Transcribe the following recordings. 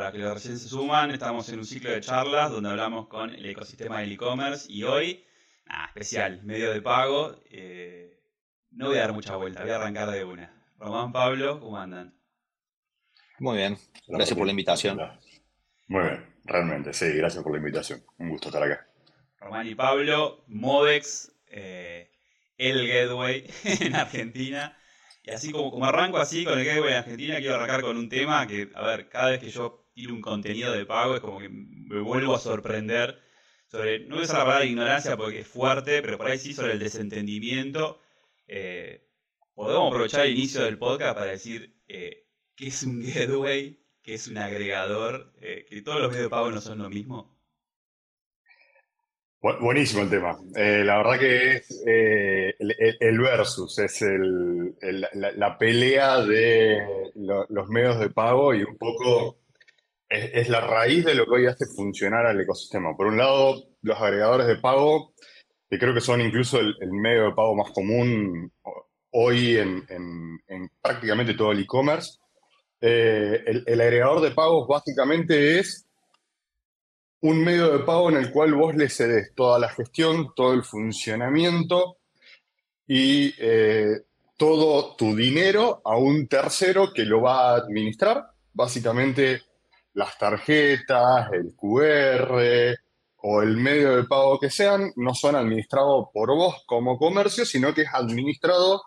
Para que los recién se suman, estamos en un ciclo de charlas donde hablamos con el ecosistema del e-commerce y hoy, nada, especial, medio de pago. eh, no voy a dar mucha vuelta, voy a arrancar de una. Román, Pablo, ¿cómo andan? Muy bien, gracias por la invitación. Muy bien, realmente, sí, gracias por la invitación. Un gusto estar acá. Román y Pablo, Modex, eh, el Gateway en Argentina. Y así como, como arranco así con el Gateway en Argentina, quiero arrancar con un tema que, a ver, cada vez que yo tiro un contenido de pago es como que me vuelvo a sorprender sobre, no usar la palabra ignorancia porque es fuerte, pero por ahí sí sobre el desentendimiento. Eh, podemos aprovechar el inicio del podcast para decir eh, qué es un Gateway, qué es un agregador, eh, que todos los medios de pago no son lo mismo. Bu- buenísimo el tema. Eh, la verdad que es eh, el, versus, es el- la, pelea de lo- los medios de pago y un poco es, la raíz de lo que hoy hace funcionar al ecosistema. Por un lado, los agregadores de pago, que creo que son incluso el, medio de pago más común ho- hoy en, en- en prácticamente todo el e-commerce. Eh, el, el agregador de pagos básicamente es un medio de pago en el cual vos le cedes toda la gestión, todo el funcionamiento y eh, todo tu dinero a un tercero que lo va a administrar. Básicamente las tarjetas, el QR o el medio de pago que sean no son administrados por vos como comercio, sino que es administrado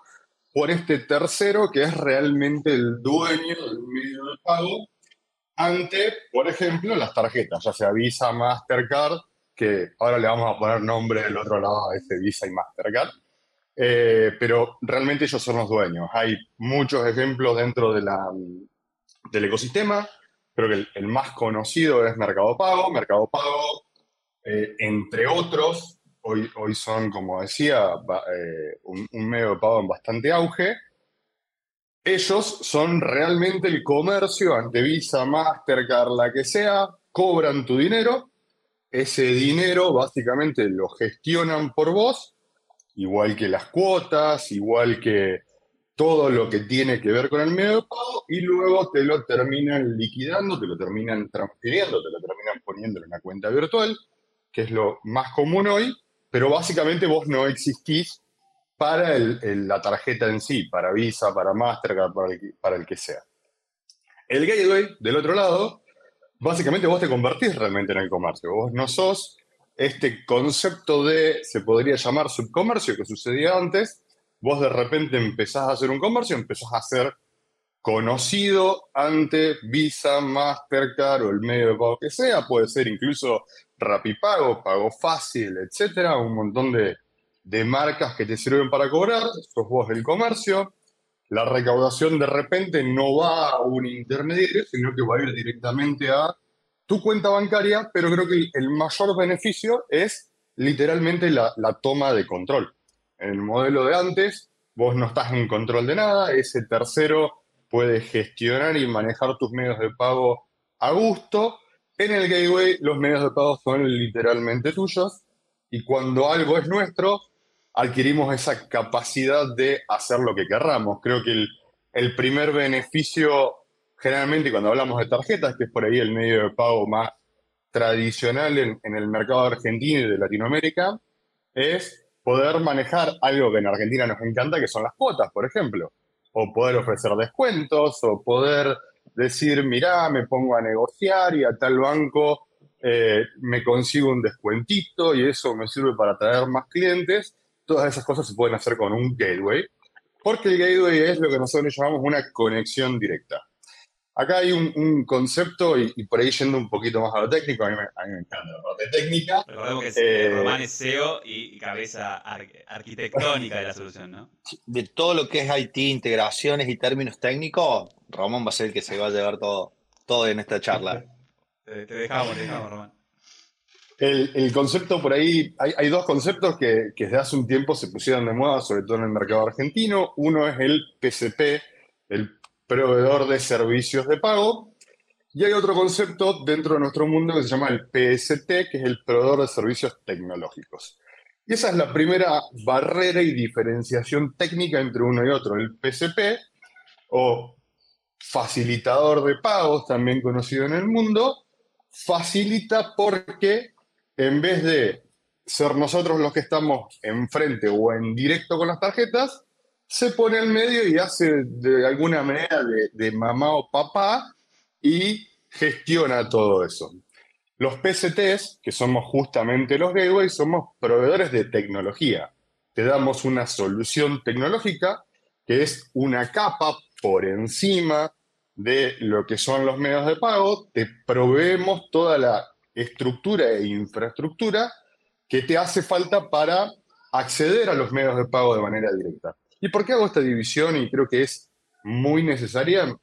por este tercero que es realmente el dueño del medio de pago ante, por ejemplo, las tarjetas, ya sea Visa, Mastercard, que ahora le vamos a poner nombre del otro lado a ese Visa y Mastercard, Eh, pero realmente ellos son los dueños. Hay muchos ejemplos dentro de la, del ecosistema, creo que el, más conocido es Mercado Pago. Mercado Pago, eh, entre otros, hoy, hoy son, como decía, eh, un, un medio de pago en bastante auge. Ellos son realmente el comercio ante Visa, Mastercard, la que sea, cobran tu dinero, ese dinero básicamente lo gestionan por vos, igual que las cuotas, igual que todo lo que tiene que ver con el medio de pago, y luego te lo terminan liquidando, te lo terminan transfiriendo, te lo terminan poniendo en una cuenta virtual, que es lo más común hoy, pero básicamente vos no existís para la tarjeta en sí, para Visa, para Mastercard, para el, para el que sea. El gateway, del otro lado, básicamente vos te convertís realmente en el comercio. Vos no sos este concepto de, se podría llamar subcomercio que sucedía antes, vos de repente empezás a hacer un comercio, empezás a ser conocido ante Visa, Mastercard o el medio de pago que sea, puede ser incluso Rapipago, Pago Fácil, etcétera, un montón de, de marcas que te sirven para cobrar, sos vos el comercio, la recaudación de repente no va a un intermediario, sino que va a ir directamente a tu cuenta bancaria, pero creo que el, mayor beneficio es literalmente la toma de control. En el modelo de antes, vos no estás en control de nada, ese tercero puede gestionar y manejar tus medios de pago a gusto. En el gateway, los medios de pago son literalmente tuyos y cuando algo es nuestro, adquirimos esa capacidad de hacer lo que querramos. Creo que el, el primer beneficio, generalmente cuando hablamos de tarjetas, que es por ahí el medio de pago más tradicional en, en el mercado argentino y de Latinoamérica, es poder manejar algo que en Argentina nos encanta, que son las cuotas, por ejemplo. O poder ofrecer descuentos, o poder decir, mirá, me pongo a negociar y a tal banco eh, me consigo un descuentito y eso me sirve para atraer más clientes. Todas esas cosas se pueden hacer con un gateway, porque el gateway es lo que nosotros llamamos una conexión directa. Acá hay un, un concepto, y, y por ahí yendo un poquito más a lo técnico, a mí me, a mí me encanta la parte técnica. Recordemos que es, Eh, Román es CEO y, cabeza ar- arquitectónica de la solución, ¿no? De todo lo que es IT, integraciones y términos técnicos, Ramón va a ser el que se va a llevar todo, todo en esta charla. Te, te dejamos, te dejamos, Román. El, concepto por ahí, hay, dos conceptos que, que, desde hace un tiempo se pusieron de moda, sobre todo en el mercado argentino. Uno es el PCP, el proveedor de servicios de pago, y hay otro concepto dentro de nuestro mundo que se llama el PST, que es el proveedor de servicios tecnológicos. Y esa es la primera barrera y diferenciación técnica entre uno y otro. El PSP, o facilitador de pagos, también conocido en el mundo, facilita porque en vez de ser nosotros los que estamos enfrente o en directo con las tarjetas, se pone en medio y hace de alguna manera de, mamá o papá y gestiona todo eso. Los PCTs, que somos justamente los gateways, somos proveedores de tecnología. Te damos una solución tecnológica que es una capa por encima de lo que son los medios de pago, te proveemos toda la estructura e infraestructura que te hace falta para acceder a los medios de pago de manera directa. ¿Y por qué hago esta división? Y creo que es muy necesaria.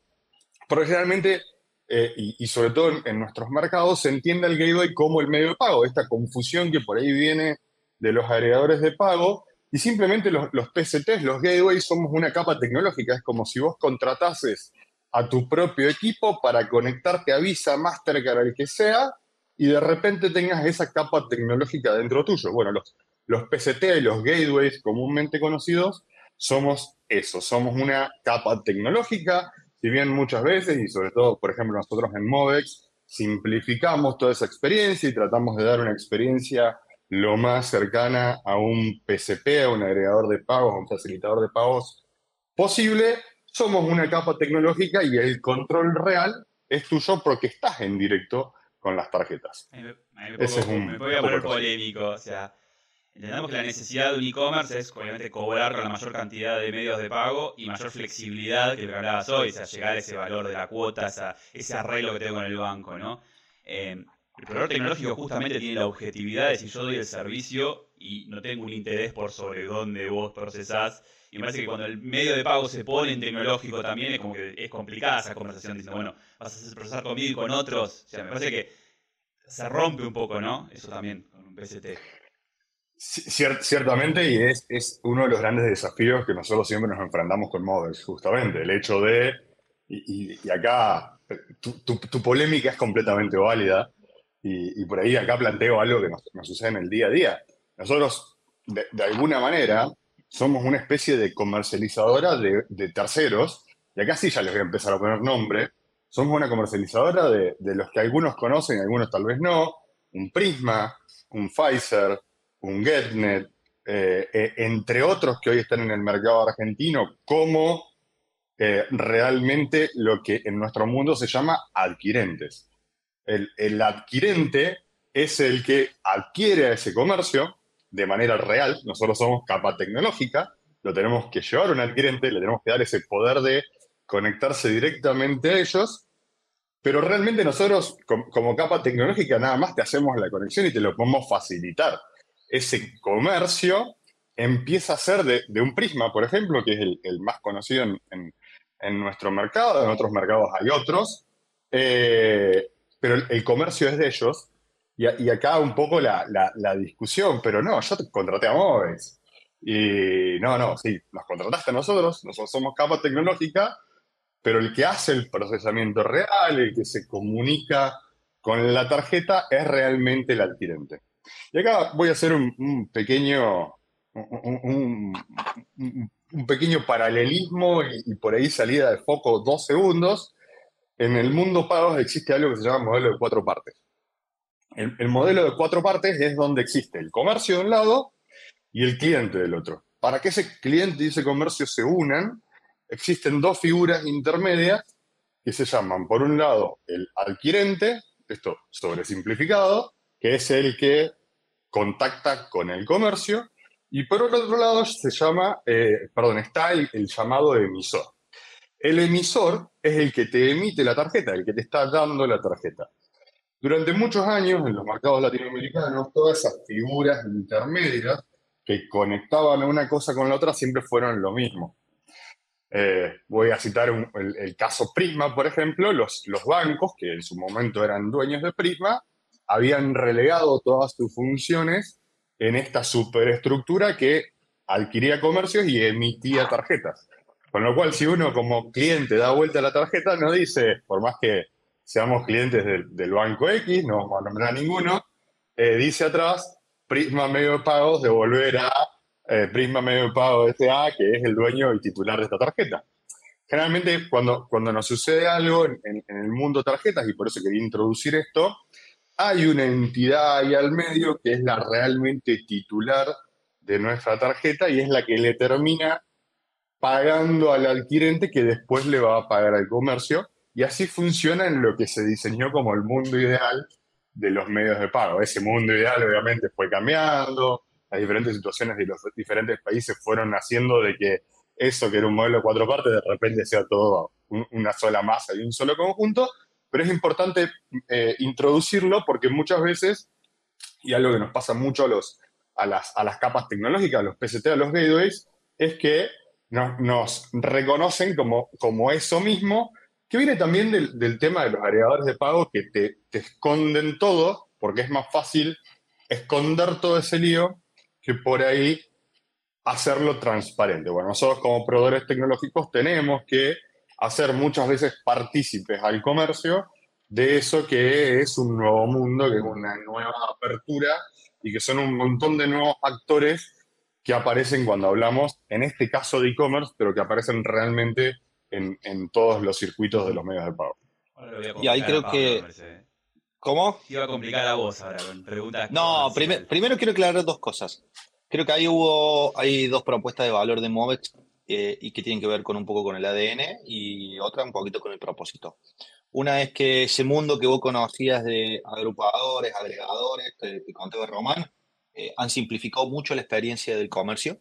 Porque generalmente, eh, y, sobre todo en, nuestros mercados, se entiende el gateway como el medio de pago, esta confusión que por ahí viene de los agregadores de pago, y simplemente los, los PCTs, los gateways, somos una capa tecnológica. Es como si vos contratases a tu propio equipo para conectarte a Visa, Mastercard, el que sea, y de repente tengas esa capa tecnológica dentro tuyo. Bueno, los, los PCT, los gateways comúnmente conocidos, somos eso, somos una capa tecnológica, si bien muchas veces, y sobre todo, por ejemplo, nosotros en Movex, simplificamos toda esa experiencia y tratamos de dar una experiencia lo más cercana a un PCP, a un agregador de pagos, a un facilitador de pagos posible, somos una capa tecnológica y el control real es tuyo porque estás en directo con las tarjetas. Me, voy a poner polémico. O sea, entendemos que la necesidad de un e-commerce es obviamente cobrar con la mayor cantidad de medios de pago y mayor flexibilidad que lo que hablabas hoy, o sea, llegar a ese valor de la cuota, ese arreglo que tengo con el banco, ¿no? Eh, el proveedor tecnológico justamente tiene la objetividad de si yo doy el servicio y no tengo un interés por sobre dónde vos procesás. Y me parece que cuando el medio de pago se pone en tecnológico también es como que es complicada esa conversación diciendo, bueno, vas a procesar conmigo y con otros. O sea, me parece que se rompe un poco, ¿no? Eso también con un PST. Ciertamente, y es, es, uno de los grandes desafíos que nosotros siempre nos enfrentamos con Models, justamente, el hecho de, y, acá tu, tu, polémica es completamente válida, y, por ahí acá planteo algo que nos, sucede en el día a día. Nosotros, de, alguna manera, somos una especie de comercializadora de, terceros, y acá sí ya les voy a empezar a poner nombre, somos una comercializadora de, los que algunos conocen y algunos tal vez no, un Prisma, un Pfizer, un GetNet, eh, eh, entre otros que hoy están en el mercado argentino, como eh, realmente lo que en nuestro mundo se llama adquirentes el, adquirente es el que adquiere a ese comercio de manera real. Nosotros somos capa tecnológica, lo tenemos que llevar a un adquirente, le tenemos que dar ese poder de conectarse directamente a ellos, pero realmente nosotros como, capa tecnológica nada más te hacemos la conexión y te lo podemos facilitar. Ese comercio empieza a ser de, un prisma, por ejemplo, que es el, más conocido en, nuestro mercado, en otros mercados hay otros, eh, pero el, comercio es de ellos. Y, acá un poco la, discusión, pero no, yo te contraté a Moves. Y no, no, sí, nos contrataste a nosotros, nosotros somos capa tecnológica, pero el que hace el procesamiento real, el que se comunica con la tarjeta, es realmente el adquirente. Y acá voy a hacer un, pequeño, un, pequeño paralelismo y, y, por ahí salida de foco dos segundos en el mundo pagos existe algo que se llama modelo de cuatro partes. El, modelo de cuatro partes es donde existe el comercio de un lado y el cliente del otro. Para que ese cliente y ese comercio se unan, existen dos figuras intermedias que se llaman, por un lado, el adquirente, esto sobresimplificado, que es el que contacta con el comercio, y por otro lado se llama, eh, perdón, está el, llamado emisor. El emisor es el que te emite la tarjeta, el que te está dando la tarjeta. Durante muchos años, en los mercados latinoamericanos, todas esas figuras intermedias que conectaban una cosa con la otra siempre fueron lo mismo. Eh, voy a citar el, caso Prisma, por ejemplo, los bancos, que en su momento eran dueños de Prisma, habían relegado todas sus funciones en esta superestructura que adquiría comercios y emitía tarjetas. Con lo cual, si uno como cliente da vuelta a la tarjeta, no dice, por más que seamos clientes del, banco X, no vamos a nombrar ninguno, eh, dice atrás, Prisma Medio de Pagos devolver a eh, Prisma Medio de Pago S.A., que es el dueño y titular de esta tarjeta. Generalmente, cuando, cuando nos sucede algo en, el mundo tarjetas, y por eso quería introducir esto, hay una entidad ahí al medio que es la realmente titular de nuestra tarjeta y es la que le termina pagando al adquirente que después le va a pagar al comercio. Y así funciona en lo que se diseñó como el mundo ideal de los medios de pago. Ese mundo ideal obviamente fue cambiando, las diferentes situaciones de los diferentes países fueron haciendo de que eso que era un modelo de cuatro partes de repente sea todo una sola masa y un solo conjunto, pero es importante eh, introducirlo porque muchas veces, y algo que nos pasa mucho a, los, a, las, a las capas tecnológicas, a los PCT, a los gateways, es que nos, reconocen como, como eso mismo, que viene también del, tema de los agregadores de pago que te, te, esconden todo, porque es más fácil esconder todo ese lío que por ahí hacerlo transparente. Bueno, nosotros como proveedores tecnológicos tenemos que hacer muchas veces partícipes al comercio de eso que es un nuevo mundo, que es una nueva apertura y que son un montón de nuevos actores que aparecen cuando hablamos, en este caso de e-commerce, pero que aparecen realmente en, todos los circuitos de los medios de pago. Y ahí creo que... ¿Cómo? Iba a complicar a vos ahora con preguntas. No, primero quiero aclarar dos cosas. Creo que ahí hubo, hay dos propuestas de valor de Movex eh, y que tienen que ver con un poco con el ADN y otra un poquito con el propósito. Una es que ese mundo que vos conocías de agrupadores, agregadores, que, que de Román, eh, han simplificado mucho la experiencia del comercio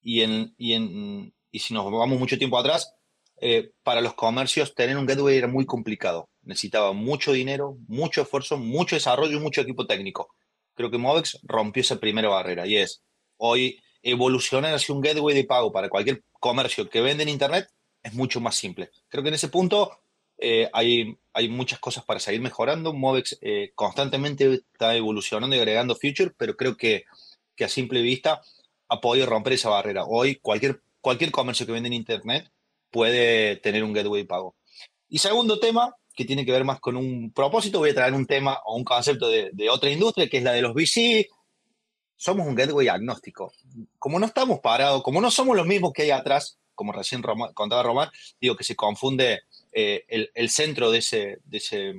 y, en, y, en, y si nos vamos mucho tiempo atrás, eh, para los comercios tener un gateway era muy complicado. Necesitaba mucho dinero, mucho esfuerzo, mucho desarrollo y mucho equipo técnico. Creo que Movex rompió esa primera barrera y es hoy evolucionar hacia un gateway de pago para cualquier comercio que vende en Internet es mucho más simple. Creo que en ese punto eh, hay, hay muchas cosas para seguir mejorando. Movex eh, constantemente está evolucionando y agregando features, pero creo que, que, a simple vista ha podido romper esa barrera. Hoy cualquier, cualquier comercio que vende en Internet puede tener un gateway pago. Y segundo tema, que tiene que ver más con un propósito, voy a traer un tema o un concepto de, de otra industria, que es la de los VC. Somos un gateway agnóstico. Como no estamos parados, como no somos los mismos que hay atrás, como recién contaba Román, digo que se confunde eh, el, centro de ese, de ese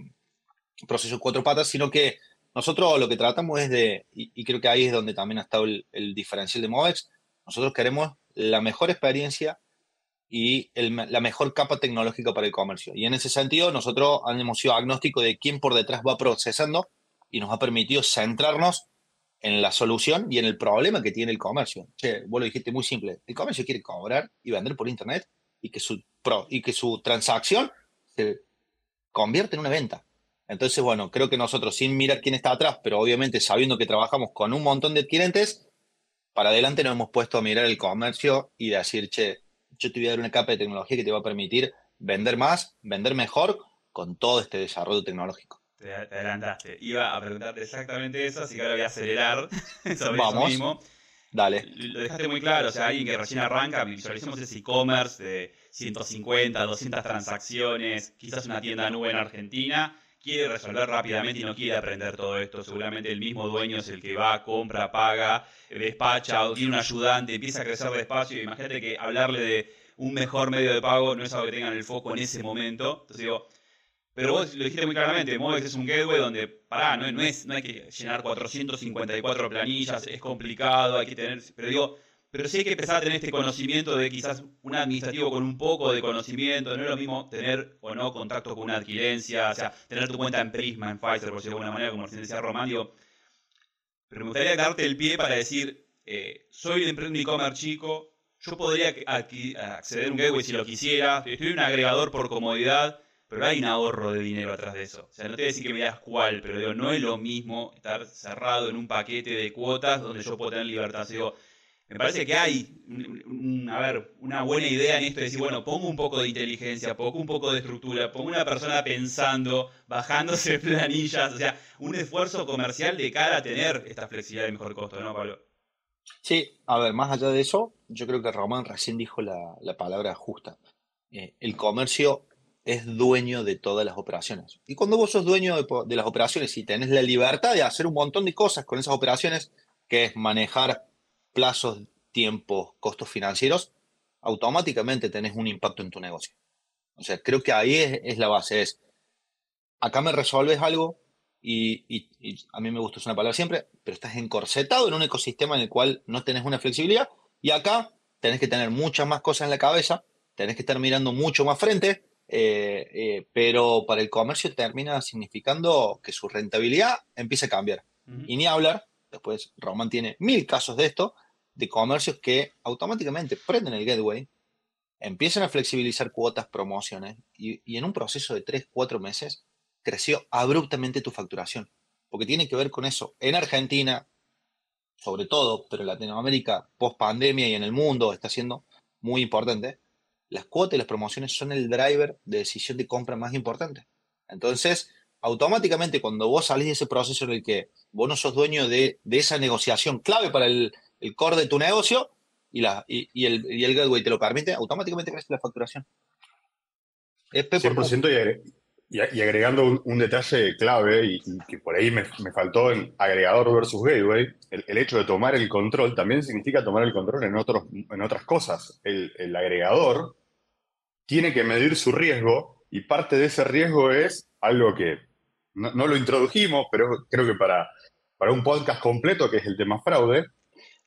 proceso cuatro patas, sino que nosotros lo que tratamos es de, y, creo que ahí es donde también ha estado el, diferencial de Movex, nosotros queremos la mejor experiencia y la mejor capa tecnológica para el comercio. Y en ese sentido, nosotros hemos sido agnósticos de quién por detrás va procesando y nos ha permitido centrarnos en la solución y en el problema que tiene el comercio. Che, vos lo dijiste muy simple, el comercio quiere cobrar y vender por Internet y que su, y que su transacción se convierte en una venta. Entonces, bueno, creo que nosotros, sin mirar quién está atrás, pero obviamente sabiendo que trabajamos con un montón de clientes, para adelante nos hemos puesto a mirar el comercio y decir, che, yo te voy a dar una capa de tecnología que te va a permitir vender más, vender mejor con todo este desarrollo tecnológico. Te, adelantaste. Iba a preguntarte exactamente eso, así que ahora voy a acelerar sobre Vamos. eso mismo. Dale. Lo dejaste muy claro, o sea, alguien que recién arranca, visualicemos ese e-commerce de 150, 200 transacciones, quizás una tienda nube en Argentina, quiere resolver rápidamente y no quiere aprender todo esto. Seguramente el mismo dueño es el que va, compra, paga, despacha, o tiene un ayudante, empieza a crecer despacio. Imagínate que hablarle de un mejor medio de pago no es algo que tengan el foco en ese momento. Entonces digo, pero vos lo dijiste muy claramente, Movex es un gateway donde, pará, no, es, no hay que llenar 454 planillas, es complicado, hay que tener, pero digo, pero sí hay que empezar a tener este conocimiento de quizás un administrativo con un poco de conocimiento, no es lo mismo tener o no contacto con una adquirencia, o sea, tener tu cuenta en Prisma, en Pfizer, por decirlo de alguna manera, como recién decía Román, digo, pero me gustaría darte el pie para decir, eh, soy de un e-commerce chico, yo podría acceder a un gateway si lo quisiera, estoy un agregador por comodidad, pero hay un ahorro de dinero atrás de eso. O sea, no te voy a decir que me digas cuál, pero digo, no es lo mismo estar cerrado en un paquete de cuotas donde yo puedo tener libertad. me parece que hay, a ver, una buena idea en esto de decir, bueno, pongo un poco de inteligencia, pongo un poco de estructura, pongo una persona pensando, bajándose planillas, o sea, un esfuerzo comercial de cara a tener esta flexibilidad de mejor costo, ¿no, Pablo? Sí, a ver, más allá de eso, yo creo que Román recién dijo la, palabra justa. Eh, el comercio es dueño de todas las operaciones. Y cuando vos sos dueño de, las operaciones y tenés la libertad de hacer un montón de cosas con esas operaciones, que es manejar plazos, tiempos, costos financieros, automáticamente tenés un impacto en tu negocio. O sea, creo que ahí es, la base, es, acá me resuelves algo y, a mí me gusta usar una palabra siempre, pero estás encorsetado en un ecosistema en el cual no tenés una flexibilidad y acá tenés que tener muchas más cosas en la cabeza, tenés que estar mirando mucho más frente, eh, eh, pero para el comercio termina significando que su rentabilidad empieza a cambiar. Y ni hablar Después Roman tiene mil casos de esto, de comercios que automáticamente prenden el gateway, empiezan a flexibilizar cuotas, promociones, y, en un proceso de 3, 4 meses creció abruptamente tu facturación. Porque tiene que ver con eso. En Argentina, sobre todo, pero en Latinoamérica, post pandemia y en el mundo está siendo muy importante, las cuotas y las promociones son el driver de decisión de compra más importante. Entonces, automáticamente cuando vos salís de ese proceso en el que vos no sos dueño de, esa negociación clave para el, core de tu negocio y, la, y, el, y el gateway te lo permite, automáticamente crece la facturación. Es 100% y, y, agregando un, detalle clave y, que por ahí me, faltó en agregador versus gateway, el, hecho de tomar el control también significa tomar el control en, otros, en otras cosas. El, el agregador tiene que medir su riesgo y parte de ese riesgo es algo que no, lo introdujimos, pero creo que para, para un podcast completo, que es el tema fraude,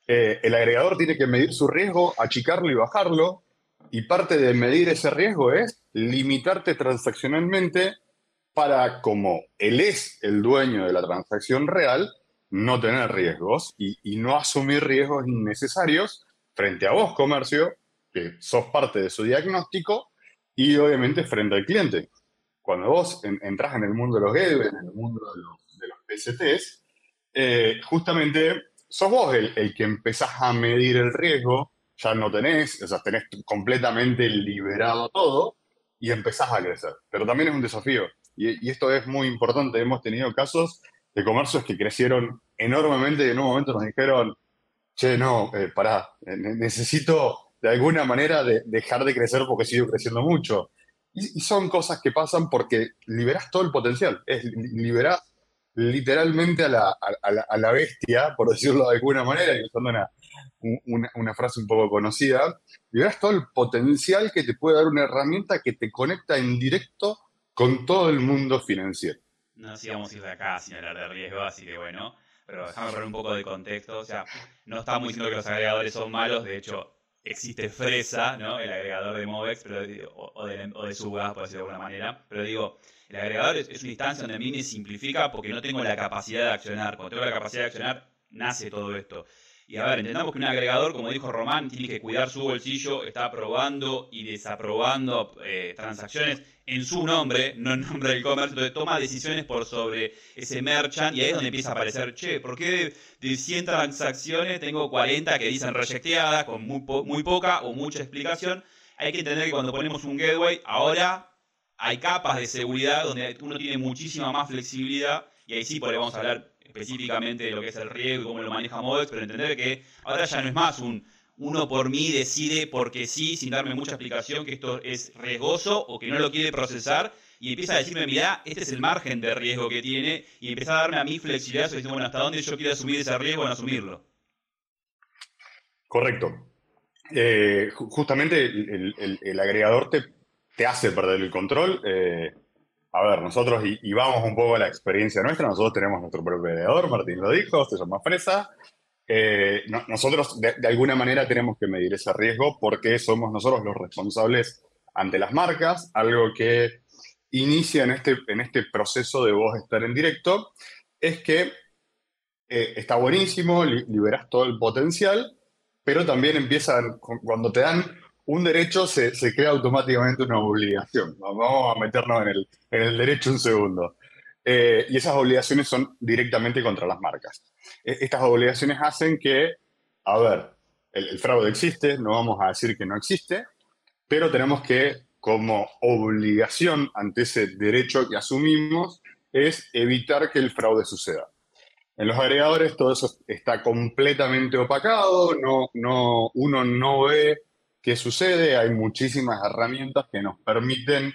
eh, el agregador tiene que medir su riesgo, achicarlo y bajarlo, y parte de medir ese riesgo es limitarte transaccionalmente para, como él es el dueño de la transacción real, no tener riesgos y, y no asumir riesgos innecesarios frente a vos, comercio, que sos parte de su diagnóstico, y obviamente frente al cliente cuando vos entras en el mundo de los gateways, en el mundo de los, de los PSTs, eh, justamente sos vos el, que empezás a medir el riesgo, ya no tenés, o sea, tenés completamente liberado todo y empezás a crecer. Pero también es un desafío. Y, esto es muy importante. Hemos tenido casos de comercios que crecieron enormemente y en un momento nos dijeron, che, no, eh, pará, eh, necesito de alguna manera dejar de crecer porque sigo creciendo mucho. Y, son cosas que pasan porque liberás todo el potencial. Es, liberás literalmente a la, a, la, bestia, por decirlo de alguna manera, y usando una, una, frase un poco conocida, liberás todo el potencial que te puede dar una herramienta que te conecta en directo con todo el mundo financiero. No sigamos ir de acá sin hablar de riesgo, así que bueno, pero déjame poner un poco de contexto. O sea, no estamos diciendo que los agregadores son malos, de hecho, existe Fresa, ¿no? El agregador de Movex pero, o, de, o de por decirlo de alguna manera. Pero digo, el agregador es, es, una instancia donde a mí me simplifica porque no tengo la capacidad de accionar. Cuando tengo la capacidad de accionar, nace todo esto. Y a ver, entendamos que un agregador, como dijo Román, tiene que cuidar su bolsillo, está aprobando y desaprobando eh, transacciones en su nombre, no en nombre del comercio, entonces toma decisiones por sobre ese merchant y ahí es donde empieza a aparecer, che, ¿por qué de 100 transacciones tengo 40 que dicen rejecteadas con muy, muy poca o mucha explicación? Hay que entender que cuando ponemos un gateway, ahora hay capas de seguridad donde uno tiene muchísima más flexibilidad y ahí sí podemos hablar específicamente de lo que es el riesgo y cómo lo maneja Modex, pero entender que ahora ya no es más un uno por mí decide porque sí, sin darme mucha explicación, que esto es riesgoso o que no lo quiere procesar, y empieza a decirme, mira, este es el margen de riesgo que tiene, y empieza a darme a mí flexibilidad sobre bueno, hasta dónde yo quiero asumir ese riesgo no asumirlo. Correcto. Eh, justamente el, agregador te, te, hace perder el control. Eh, a ver, nosotros, y, vamos un poco a la experiencia nuestra, nosotros tenemos nuestro agregador, Martín lo dijo, se llama Fresa. Eh, nosotros de, alguna manera tenemos que medir ese riesgo porque somos nosotros los responsables ante las marcas, algo que inicia en este, en este proceso de vos estar en directo, es que eh, está buenísimo, liberas todo el potencial, pero también empiezan, cuando te dan un derecho se, crea automáticamente una obligación. Vamos a meternos en el, en el derecho un segundo. Eh, y esas obligaciones son directamente contra las marcas. E, estas obligaciones hacen que, a ver, el, fraude existe, no vamos a decir que no existe, pero tenemos que, como obligación ante ese derecho que asumimos, es evitar que el fraude suceda. En los agregadores todo eso está completamente opacado, no, no, uno no ve qué sucede, hay muchísimas herramientas que nos permiten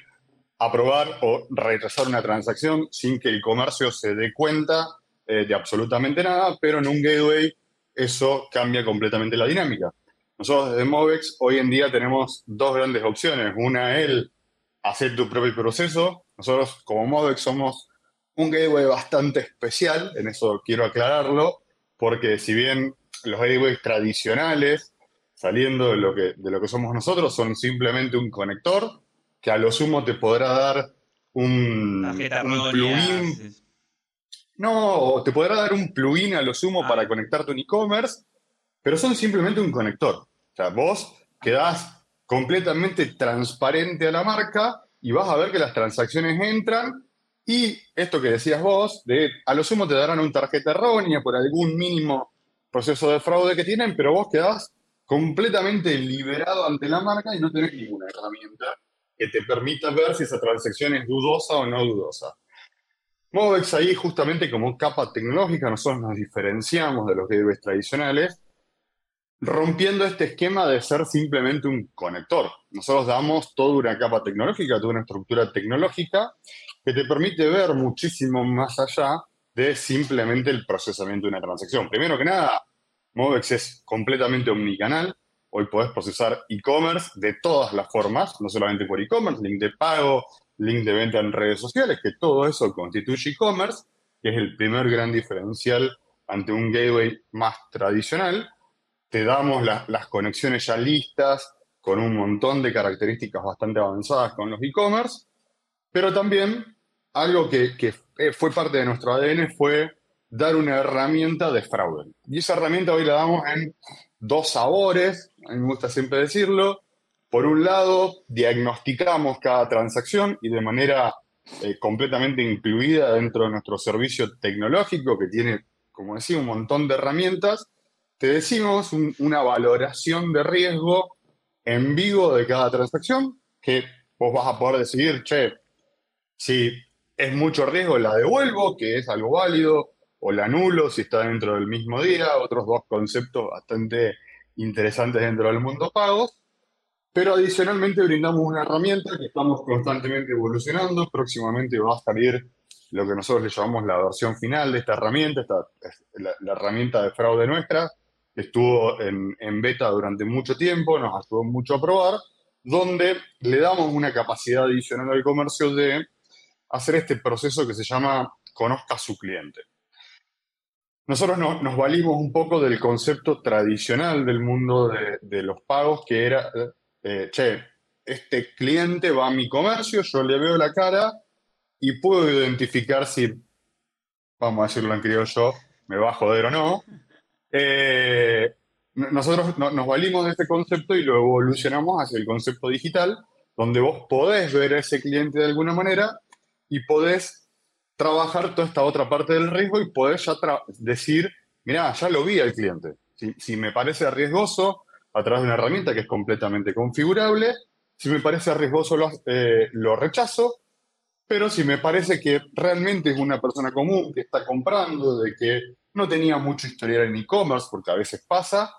aprobar o rechazar una transacción sin que el comercio se dé cuenta eh, de absolutamente nada, pero en un gateway eso cambia completamente la dinámica. Nosotros desde Movex hoy en día tenemos dos grandes opciones. Una es hacer tu propio proceso. Nosotros como Movex somos un gateway bastante especial, en eso quiero aclararlo, porque si bien los gateways tradicionales, saliendo de lo que, de lo que somos nosotros, son simplemente un conector que a lo sumo te podrá dar un, un plugin. No, te podrá dar un plugin a lo sumo ah. para conectarte a un e-commerce, pero son simplemente un conector. O sea, vos quedás completamente transparente a la marca y vas a ver que las transacciones entran y esto que decías vos, de a lo sumo te darán un tarjeta errónea por algún mínimo proceso de fraude que tienen, pero vos quedás completamente liberado ante la marca y no tenés ninguna herramienta que te permita ver si esa transacción es dudosa o no dudosa. Movex ahí justamente como capa tecnológica nosotros nos diferenciamos de los gateways tradicionales rompiendo este esquema de ser simplemente un conector. Nosotros damos toda una capa tecnológica, toda una estructura tecnológica que te permite ver muchísimo más allá de simplemente el procesamiento de una transacción. Primero que nada, Movex es completamente omnicanal. Hoy podés procesar e-commerce de todas las formas, no solamente por e-commerce, link de pago, link de venta en redes sociales, que todo eso constituye e-commerce, que es el primer gran diferencial ante un gateway más tradicional. Te damos las conexiones ya listas con un montón de características bastante avanzadas con los e-commerce, pero también algo que, fue parte de nuestro ADN fue dar una herramienta de fraude. Y esa herramienta hoy la damos en dos sabores, a mí me gusta siempre decirlo, por un lado, diagnosticamos cada transacción y de manera eh, completamente incluida dentro de nuestro servicio tecnológico que tiene, como decía, un montón de herramientas. Te decimos una valoración de riesgo en vivo de cada transacción que vos vas a poder decidir, che, si es mucho riesgo la devuelvo, que es algo válido, o la anulo si está dentro del mismo día, otros dos conceptos bastante interesantes dentro del mundo pagos. Pero adicionalmente brindamos una herramienta que estamos constantemente evolucionando. Próximamente va a salir lo que nosotros le llamamos la versión final de esta herramienta, esta, la, herramienta de fraude nuestra, estuvo en, en, beta durante mucho tiempo, nos ayudó mucho a probar, donde le damos una capacidad adicional al comercio de hacer este proceso que se llama conozca a su cliente. Nosotros nos valimos un poco del concepto tradicional del mundo de, los pagos, que era eh, che, este cliente va a mi comercio, yo le veo la cara y puedo identificar si, vamos a decirlo en criollo, me va a joder o no. Eh, nosotros nos valimos de este concepto y lo evolucionamos hacia el concepto digital, donde vos podés ver a ese cliente de alguna manera y podés trabajar toda esta otra parte del riesgo y podés ya decir, mira, ya lo vi al cliente. si me parece riesgoso, a través de una herramienta que es completamente configurable. Si me parece riesgoso, lo, eh, lo rechazo, pero si me parece que realmente es una persona común que está comprando, de que no tenía mucho historial en e-commerce, porque a veces pasa,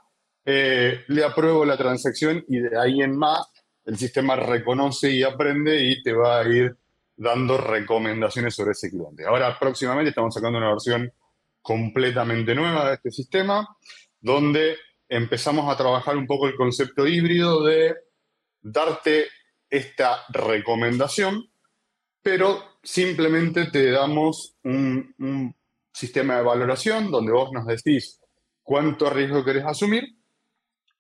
eh, le apruebo la transacción y de ahí en más el sistema reconoce y aprende y te va a ir dando recomendaciones sobre ese cliente. Ahora, próximamente estamos sacando una versión completamente nueva de este sistema, donde empezamos a trabajar un poco el concepto híbrido de darte esta recomendación, pero simplemente te damos un, sistema de valoración donde vos nos decís cuánto riesgo querés asumir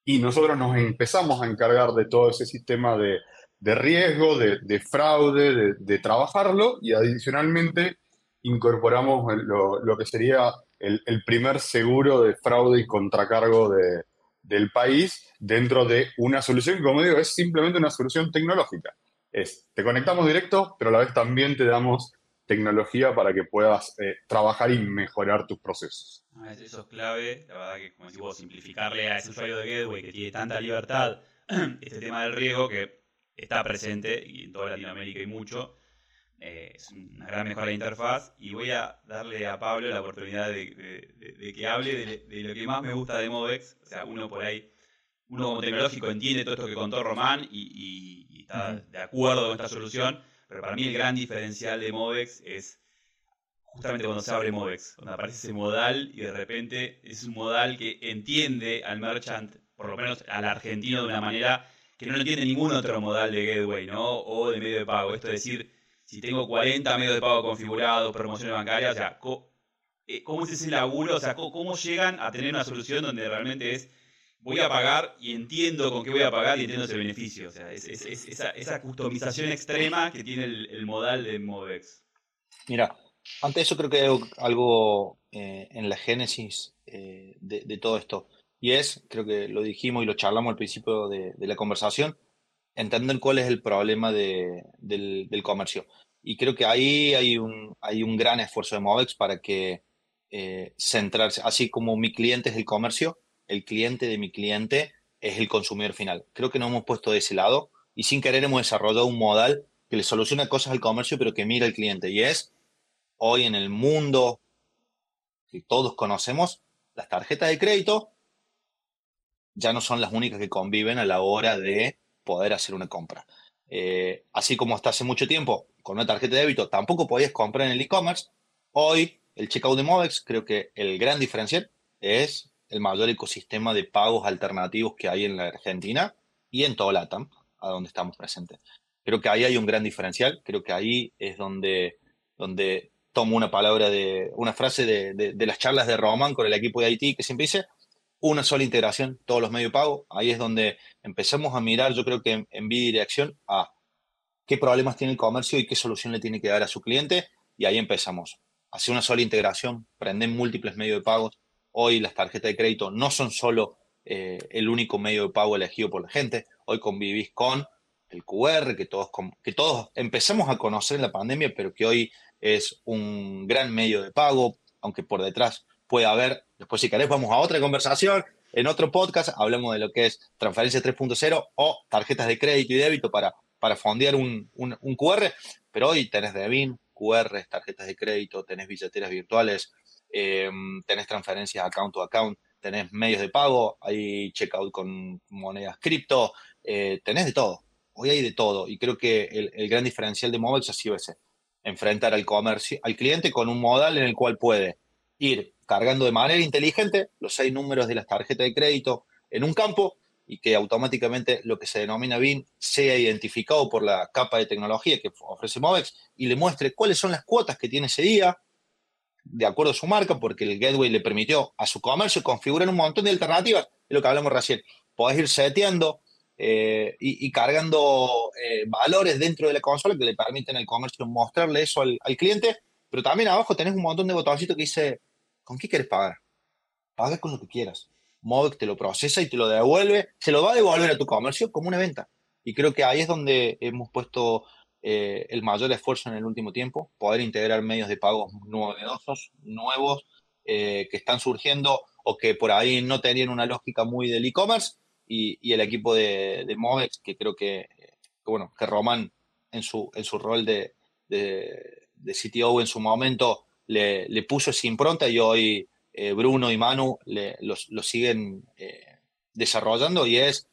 y nosotros nos empezamos a encargar de todo ese sistema de, riesgo, de, fraude, de, trabajarlo y adicionalmente incorporamos lo que sería el, primer seguro de fraude y contracargo de, del país dentro de una solución que, como digo, es simplemente una solución tecnológica. Es, te conectamos directo, pero a la vez también te damos tecnología para que puedas eh, trabajar y mejorar tus procesos. Ah, eso es clave, la verdad que como decís simplificarle a ese usuario de Gateway que tiene tanta libertad este tema del riesgo que está presente y en toda Latinoamérica y mucho. Eh, es una gran mejora de interfaz y voy a darle a Pablo la oportunidad de, que hable de, lo que más me gusta de Movex. O sea, uno por ahí, uno como tecnológico entiende todo esto que contó Román y, está de acuerdo con esta solución, pero para mí el gran diferencial de Movex es justamente cuando se abre Movex, cuando aparece ese modal y de repente es un modal que entiende al merchant, por lo menos al argentino, de una manera que no lo entiende ningún otro modal de gateway, ¿no? O de medio de pago. Esto es decir, si tengo 40 medios de pago configurados, promociones bancarias, o sea, eh, ¿cómo es ese laburo? O sea, ¿cómo, llegan a tener una solución donde realmente es voy a pagar y entiendo con qué voy a pagar y entiendo ese beneficio? O sea, es, esa, customización extrema que tiene el, modal de Movex. Mira, ante eso creo que hay algo eh, en la génesis eh, de, todo esto. Y es, creo que lo dijimos y lo charlamos al principio de la conversación, entender cuál es el problema del, comercio. Y creo que ahí hay un, hay un gran esfuerzo de Movex para que eh, centrarse, así como mi cliente es el comercio, el cliente de mi cliente es el consumidor final. Creo que nos hemos puesto de ese lado y sin querer hemos desarrollado un modal que le soluciona cosas al comercio, pero que mira al cliente. Y es, hoy en el mundo que todos conocemos, las tarjetas de crédito ya no son las únicas que conviven a la hora de poder hacer una compra. Eh, así como hasta hace mucho tiempo, con una tarjeta de débito tampoco podías comprar en el e-commerce, hoy el checkout de Movex, creo que el gran diferencial es el mayor ecosistema de pagos alternativos que hay en la Argentina y en toda LATAM, a donde estamos presentes. Creo que ahí hay un gran diferencial, creo que ahí es donde, donde tomo una palabra de, una frase de, de las charlas de Roman con el equipo de Haití que siempre dice, una sola integración, todos los medios de pago. Ahí es donde empezamos a mirar, yo creo que en, bidirección, a qué problemas tiene el comercio y qué solución le tiene que dar a su cliente. Y ahí empezamos. Hacer una sola integración, prender múltiples medios de pago. Hoy las tarjetas de crédito no son solo eh, el único medio de pago elegido por la gente. Hoy convivís con el QR, que todos, que todos empezamos a conocer en la pandemia, pero que hoy es un gran medio de pago, aunque por detrás puede haber, después si querés vamos a otra conversación, en otro podcast hablamos de lo que es transferencia 3.0 o tarjetas de crédito y débito para, para fondear un, QR, pero hoy tenés Devin, QR, tarjetas de crédito, tenés billeteras virtuales, eh, tenés transferencias account to account, tenés medios de pago, hay checkout con monedas cripto, eh, tenés de todo. Hoy hay de todo y creo que el, gran diferencial de Movex ha sido ese, enfrentar al comercio, al cliente con un modal en el cual puede ir cargando de manera inteligente los seis números de las tarjetas de crédito en un campo y que automáticamente lo que se denomina BIN sea identificado por la capa de tecnología que ofrece Movex y le muestre cuáles son las cuotas que tiene ese día, de acuerdo a su marca, porque el gateway le permitió a su comercio configurar un montón de alternativas, de lo que hablamos recién. Podés ir seteando eh, y, cargando eh, valores dentro de la consola que le permiten al comercio mostrarle eso al, al cliente, pero también abajo tenés un montón de botoncitos que dice ¿Con qué quieres pagar? Paga con lo que quieras. Movex te lo procesa y te lo devuelve, se lo va a devolver a tu comercio como una venta. Y creo que ahí es donde hemos puesto eh, el mayor esfuerzo en el último tiempo, poder integrar medios de pago novedosos, nuevos, eh, que están surgiendo o que por ahí no tenían una lógica muy del e-commerce, y, el equipo de, de, Movex, que creo que, bueno, que Román en su, en su rol de, de, de CTO en su momento le, puso esa impronta y hoy eh, Bruno y Manu lo siguen eh, desarrollando y es,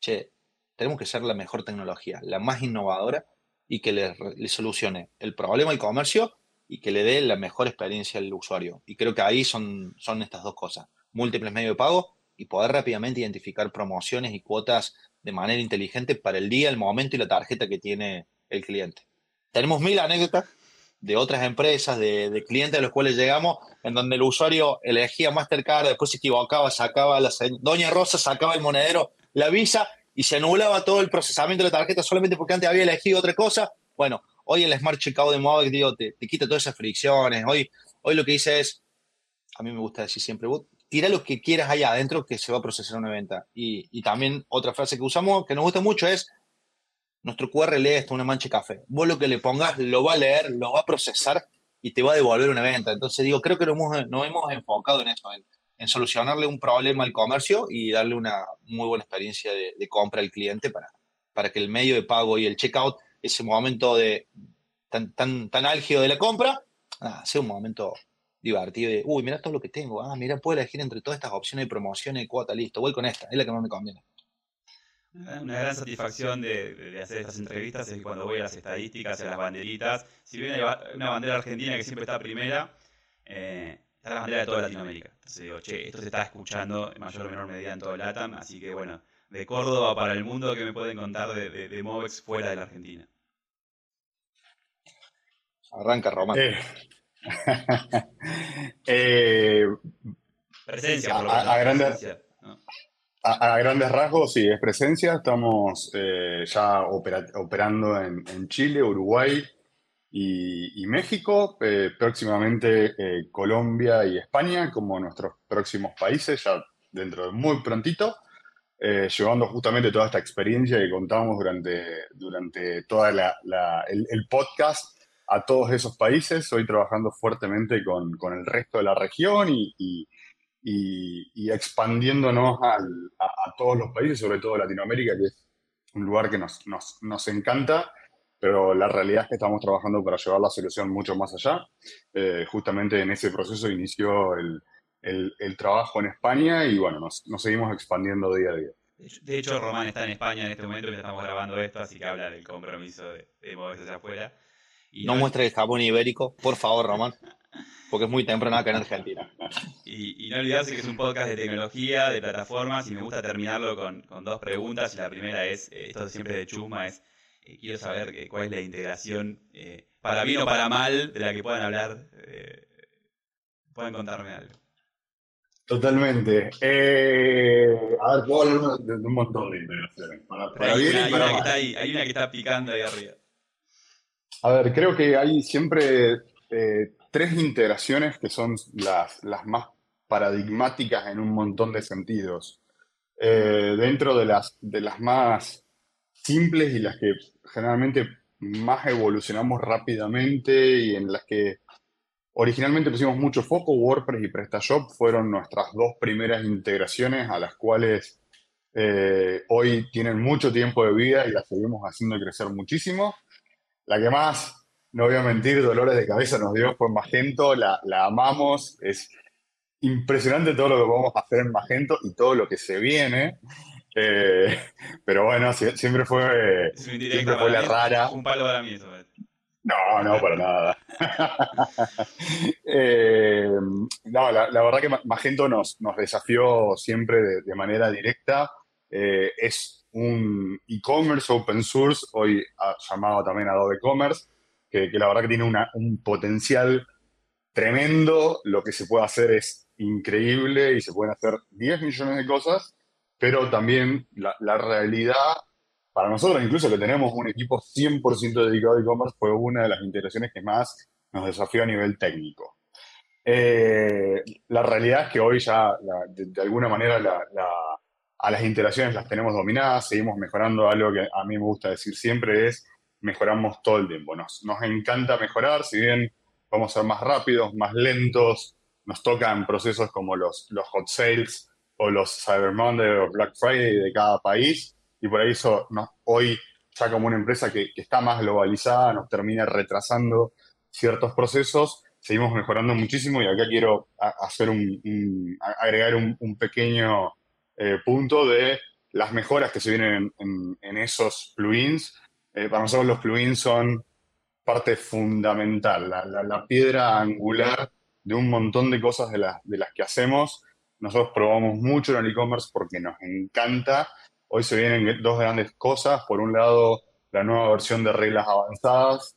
che, tenemos que ser la mejor tecnología, la más innovadora y que le, solucione el problema al comercio y que le dé la mejor experiencia al usuario. Y creo que ahí son, son estas dos cosas, múltiples medios de pago y poder rápidamente identificar promociones y cuotas de manera inteligente para el día, el momento y la tarjeta que tiene el cliente. Tenemos mil anécdotas de otras empresas, de, clientes a los cuales llegamos, en donde el usuario elegía Mastercard, después se equivocaba, sacaba la Doña Rosa sacaba el monedero, la visa y se anulaba todo el procesamiento de la tarjeta solamente porque antes había elegido otra cosa. Bueno, hoy el Smart Checkout de Movex, digo, te, quita todas esas fricciones. Hoy, hoy lo que dice es, a mí me gusta decir siempre, tira lo que quieras allá adentro que se va a procesar una venta. Y, y también otra frase que usamos que nos gusta mucho es, nuestro QR lee esto, una mancha de café. Vos lo que le pongas lo va a leer, lo va a procesar y te va a devolver una venta. Entonces digo, creo que nos hemos, nos hemos enfocado en eso, en, solucionarle un problema al comercio y darle una muy buena experiencia de, de, compra al cliente para, para que el medio de pago y el checkout, ese momento de, tan, tan, tan álgido de la compra, ah, sea un momento divertido de, uy, mira todo lo que tengo, ah, mira, puedo elegir entre todas estas opciones de promociones y cuota, listo, voy con esta, es la que más me conviene. Una gran satisfacción de, de, hacer estas entrevistas es cuando voy a las estadísticas a las banderitas. Si bien hay una bandera argentina que siempre está primera, eh, está la bandera de toda Latinoamérica. Entonces digo, che, esto se está escuchando en mayor o menor medida en todo el LATAM, así que bueno, de Córdoba para el mundo, ¿qué me pueden contar de, de, de Movex fuera de la Argentina? Arranca, Román. Eh. eh, presencia, por lo a, menos. a grandes, presencia, ¿no? A, a grandes rasgos, sí, es presencia. Estamos eh, ya opera- operando en, en Chile, Uruguay y, y México. Eh, próximamente eh, Colombia y España como nuestros próximos países, ya dentro de muy prontito. eh, llevando justamente toda esta experiencia que contamos durante, durante la- el, el podcast a todos esos países, hoy trabajando fuertemente con, con el resto de la región y, y- y- y expandiéndonos al- a, a todos los países, sobre todo Latinoamérica, que es un lugar que nos, nos, nos encanta, pero la realidad es que estamos trabajando para llevar la solución mucho más allá. Eh, justamente en ese proceso inició el, el- el trabajo en España y bueno, nos, nos seguimos expandiendo día a día. De hecho- Román está en España en este momento mientras estamos grabando esto, así que habla del compromiso de, de moverse hacia afuera. Y No muestres el jabón ibérico, por favor, Román, porque es muy temprano acá en Argentina. Y, y no olvidarse que es un podcast de tecnología, de plataformas, y me gusta terminarlo con, con dos preguntas. Y la primera es, eh, esto siempre de chuma, es, eh, quiero saber eh, cuál es la integración, eh, para bien o para mal, de la que puedan hablar, eh, puedan contarme algo. Totalmente. Eh, a ver, puedo hablar de, un montón de integraciones. Para, Pero para hay, bien una, y hay que mal. está ahí, hay una que está picando ahí arriba. A ver, creo que hay siempre eh, tres integraciones que son las, las más paradigmáticas en un montón de sentidos. Eh, dentro de las, de las más simples y las que generalmente más evolucionamos rápidamente y en las que originalmente pusimos mucho foco, WordPress y PrestaShop fueron nuestras dos primeras integraciones a las cuales eh, hoy tienen mucho tiempo de vida y las seguimos haciendo crecer muchísimo. La que más, no voy a mentir, dolores de cabeza nos dio fue Magento, la, la amamos, es impresionante todo lo que podemos hacer en Magento y todo lo que se viene, Eh, pero bueno, sie- siempre fue, indirecto siempre fue la mí, rara. Un palo para mí eso. eh. No, no, para nada. Eh, no, la, la verdad que Ma- Magento nos, nos desafió siempre de, de manera directa. Eh, es un e-commerce open source, hoy llamado también Adobe Commerce, que, la verdad que tiene un potencial tremendo. Lo que se puede hacer es increíble y se pueden hacer 10 millones de cosas, pero también la, realidad para nosotros, incluso que tenemos un equipo 100% dedicado a e-commerce, fue una de las integraciones que más nos desafió a nivel técnico. Eh, la realidad es que hoy ya, de, alguna manera, a las integraciones las tenemos dominadas, seguimos mejorando. Algo que a mí me gusta decir siempre es, mejoramos todo el tiempo. Nos, nos encanta mejorar, si bien vamos a ser más rápidos, más lentos, nos tocan procesos como los, los hot sales o los Cyber Monday o Black Friday de cada país, y por eso hoy ya como una empresa que, que está más globalizada nos termina retrasando ciertos procesos, seguimos mejorando muchísimo y acá quiero hacer un, agregar un, pequeño eh, punto de las mejoras que se vienen en, en- en esos plugins. Eh, para nosotros los plugins son parte fundamental, la, la- la piedra angular de un montón de cosas de, las de las que hacemos. Nosotros probamos mucho en el e-commerce porque nos encanta. Hoy se vienen dos grandes cosas. Por un lado, la nueva versión de reglas avanzadas.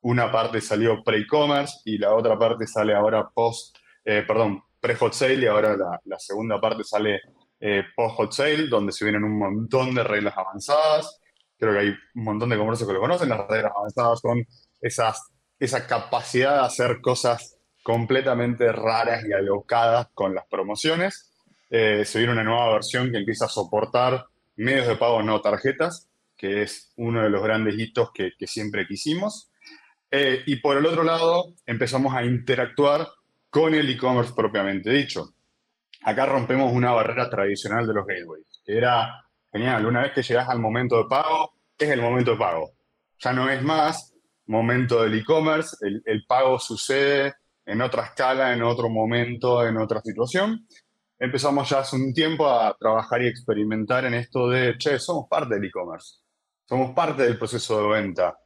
Una parte salió pre-e-commerce y la otra parte sale ahora post, eh, perdón, pre-hot sale y ahora la, la segunda parte sale eh, post-hot sale, donde se vienen un montón de reglas avanzadas. Creo que hay un montón de comercios que lo conocen. Las reglas avanzadas son esas, esa capacidad de hacer cosas completamente raras y alocadas con las promociones. Eh, se viene una nueva versión que empieza a soportar medios de pago no tarjetas, que es uno de los grandes hitos que, siempre quisimos. Eh, y por el otro lado, empezamos a interactuar con el e-commerce propiamente dicho. Acá rompemos una barrera tradicional de los gateways, que era, genial, una vez que llegas al momento de pago, es el momento de pago. Ya no es más momento del e-commerce, el, el pago sucede en otra escala, en otro momento, en otra situación empezamos ya hace un tiempo a trabajar y experimentar en esto de, che, somos parte del e-commerce, somos parte del proceso de venta.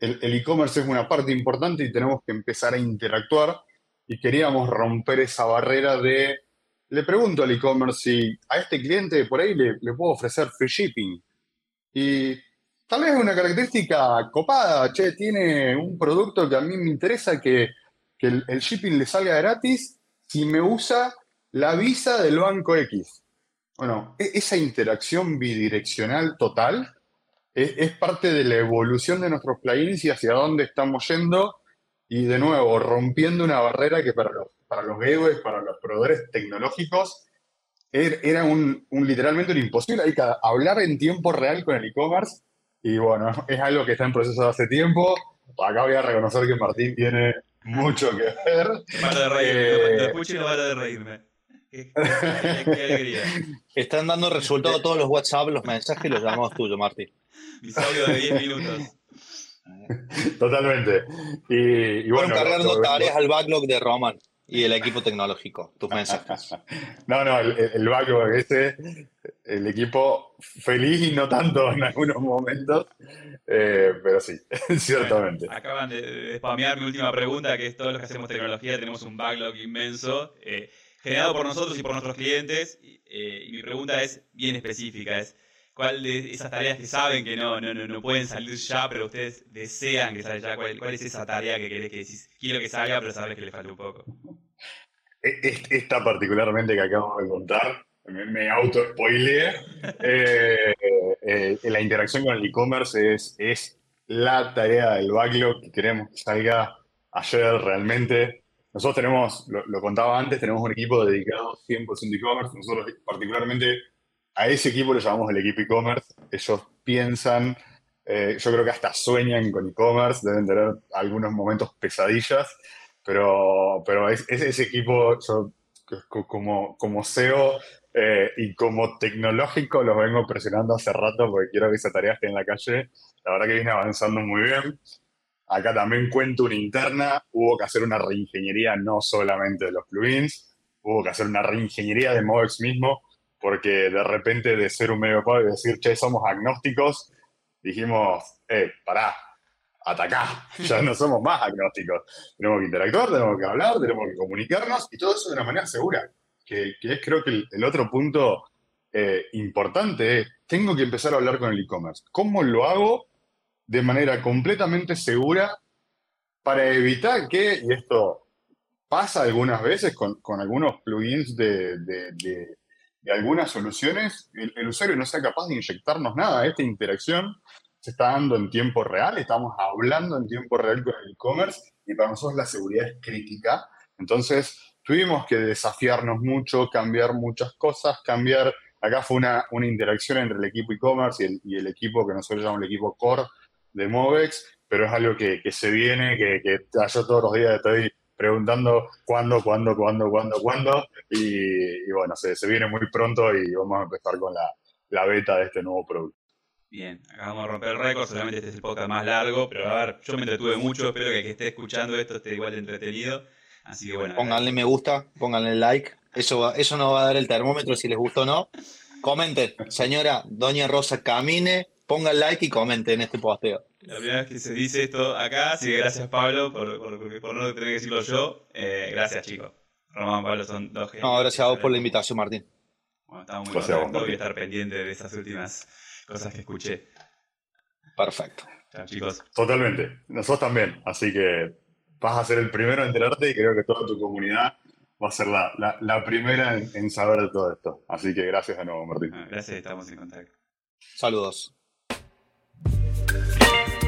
El e-commerce es una parte importante y tenemos que empezar a interactuar y queríamos romper esa barrera de, le pregunto al e-commerce si a este cliente por ahí le, puedo ofrecer free shipping. Y tal vez una característica copada, che, tiene un producto que a mí me interesa que, el, shipping le salga gratis si me usa la visa del banco X. Bueno, e-, esa interacción bidireccional total es, parte de la evolución de nuestros plugins y hacia dónde estamos yendo. Y de nuevo, rompiendo una barrera que para los, para los gateways, para los proveedores tecnológicos, er, era un, literalmente un imposible. Hay que hablar en tiempo real con el e-commerce. Y bueno, es algo que está en proceso de hace tiempo. Acá voy a reconocer que Martín tiene mucho que ver. de reírme, eh, escucho y no de reírme. Están dando resultado todos los WhatsApp, los mensajes y los llamamos tuyos, Martín. Mis audios de 10 minutos. Totalmente. Y, bueno, cargando tareas al backlog de Roman y el equipo tecnológico, tus mensajes. no, no, el, backlog ese, el equipo feliz y no tanto en algunos momentos, eh, pero sí, ciertamente. acaban de, spamear mi última pregunta, que es todos los que hacemos tecnología tenemos un backlog inmenso. Eh, generado por nosotros y por nuestros clientes. Eh, y mi pregunta es bien específica, es ¿cuál de esas tareas que saben que no, no, no, pueden salir ya, pero ustedes desean que salga ya? ¿Cuál, es esa tarea que querés que decís, quiero que salga, pero sabes que le falta un poco? E, esta particularmente que acabo de contar, me, auto-spoileé. Eh, eh, la interacción con el e-commerce es, es la tarea del backlog que queremos que salga ayer realmente. Nosotros tenemos, lo, contaba antes, tenemos un equipo dedicado 100% a e-commerce. Nosotros particularmente a ese equipo le llamamos el equipo e-commerce. Ellos piensan, eh, yo creo que hasta sueñan con e-commerce, deben tener algunos momentos pesadillas, pero, pero es, ese equipo, yo como, como CEO eh, y como tecnológico los vengo presionando hace rato porque quiero que esa tarea esté en la calle. La verdad que viene avanzando muy bien. Acá también cuento una interna, hubo que hacer una reingeniería no solamente de los plugins, hubo que hacer una reingeniería de Movex mismo, porque de repente de ser un medio pago y decir, che, somos agnósticos, dijimos, eh, pará, atacá, ya no somos más agnósticos. Tenemos que interactuar, tenemos que hablar, tenemos que comunicarnos y todo eso de una manera segura, que, es creo que el, otro punto eh, importante es, tengo que empezar a hablar con el e-commerce. ¿Cómo lo hago? de manera completamente segura para evitar que, y esto pasa algunas veces con, algunos plugins de, algunas soluciones, el, usuario no sea capaz de inyectarnos nada. Esta interacción se está dando en tiempo real, estamos hablando en tiempo real con el e-commerce y para nosotros la seguridad es crítica. Entonces, tuvimos que desafiarnos mucho, cambiar muchas cosas, cambiar... Acá fue una, una interacción entre el equipo e-commerce y el, equipo que nosotros llamamos el equipo core de Movex, pero es algo que, se viene, que, yo todos los días estoy preguntando cuándo, cuándo, cuándo, cuándo, cuándo, y, bueno, se, viene muy pronto y vamos a empezar con la, beta de este nuevo producto. Bien, acabamos de romper el récord, solamente este es el podcast más largo, pero a ver, yo me entretuve mucho, espero que el que esté escuchando esto esté igual de entretenido. Así que bueno. Pónganle me gusta, pónganle like, eso, eso no va a dar el termómetro si les gustó o no. Comenten, señora Doña Rosa, camine pongan like y comenten este posteo. La primera vez que se dice esto acá, así que gracias Pablo por, por, no tener que decirlo yo. Eh, gracias chicos. Román Pablo son dos genios. No, gracias a vos por la invitación, Martín. Bueno, estamos muy contentos y estar pendiente de esas últimas cosas que escuché. Perfecto. Chao chicos. Totalmente. Nosotros también. Así que vas a ser el primero en enterarte y creo que toda tu comunidad va a ser la, la, primera en, en, saber de todo esto. Así que gracias de nuevo, Martín. Ah, gracias, estamos en contacto. Saludos.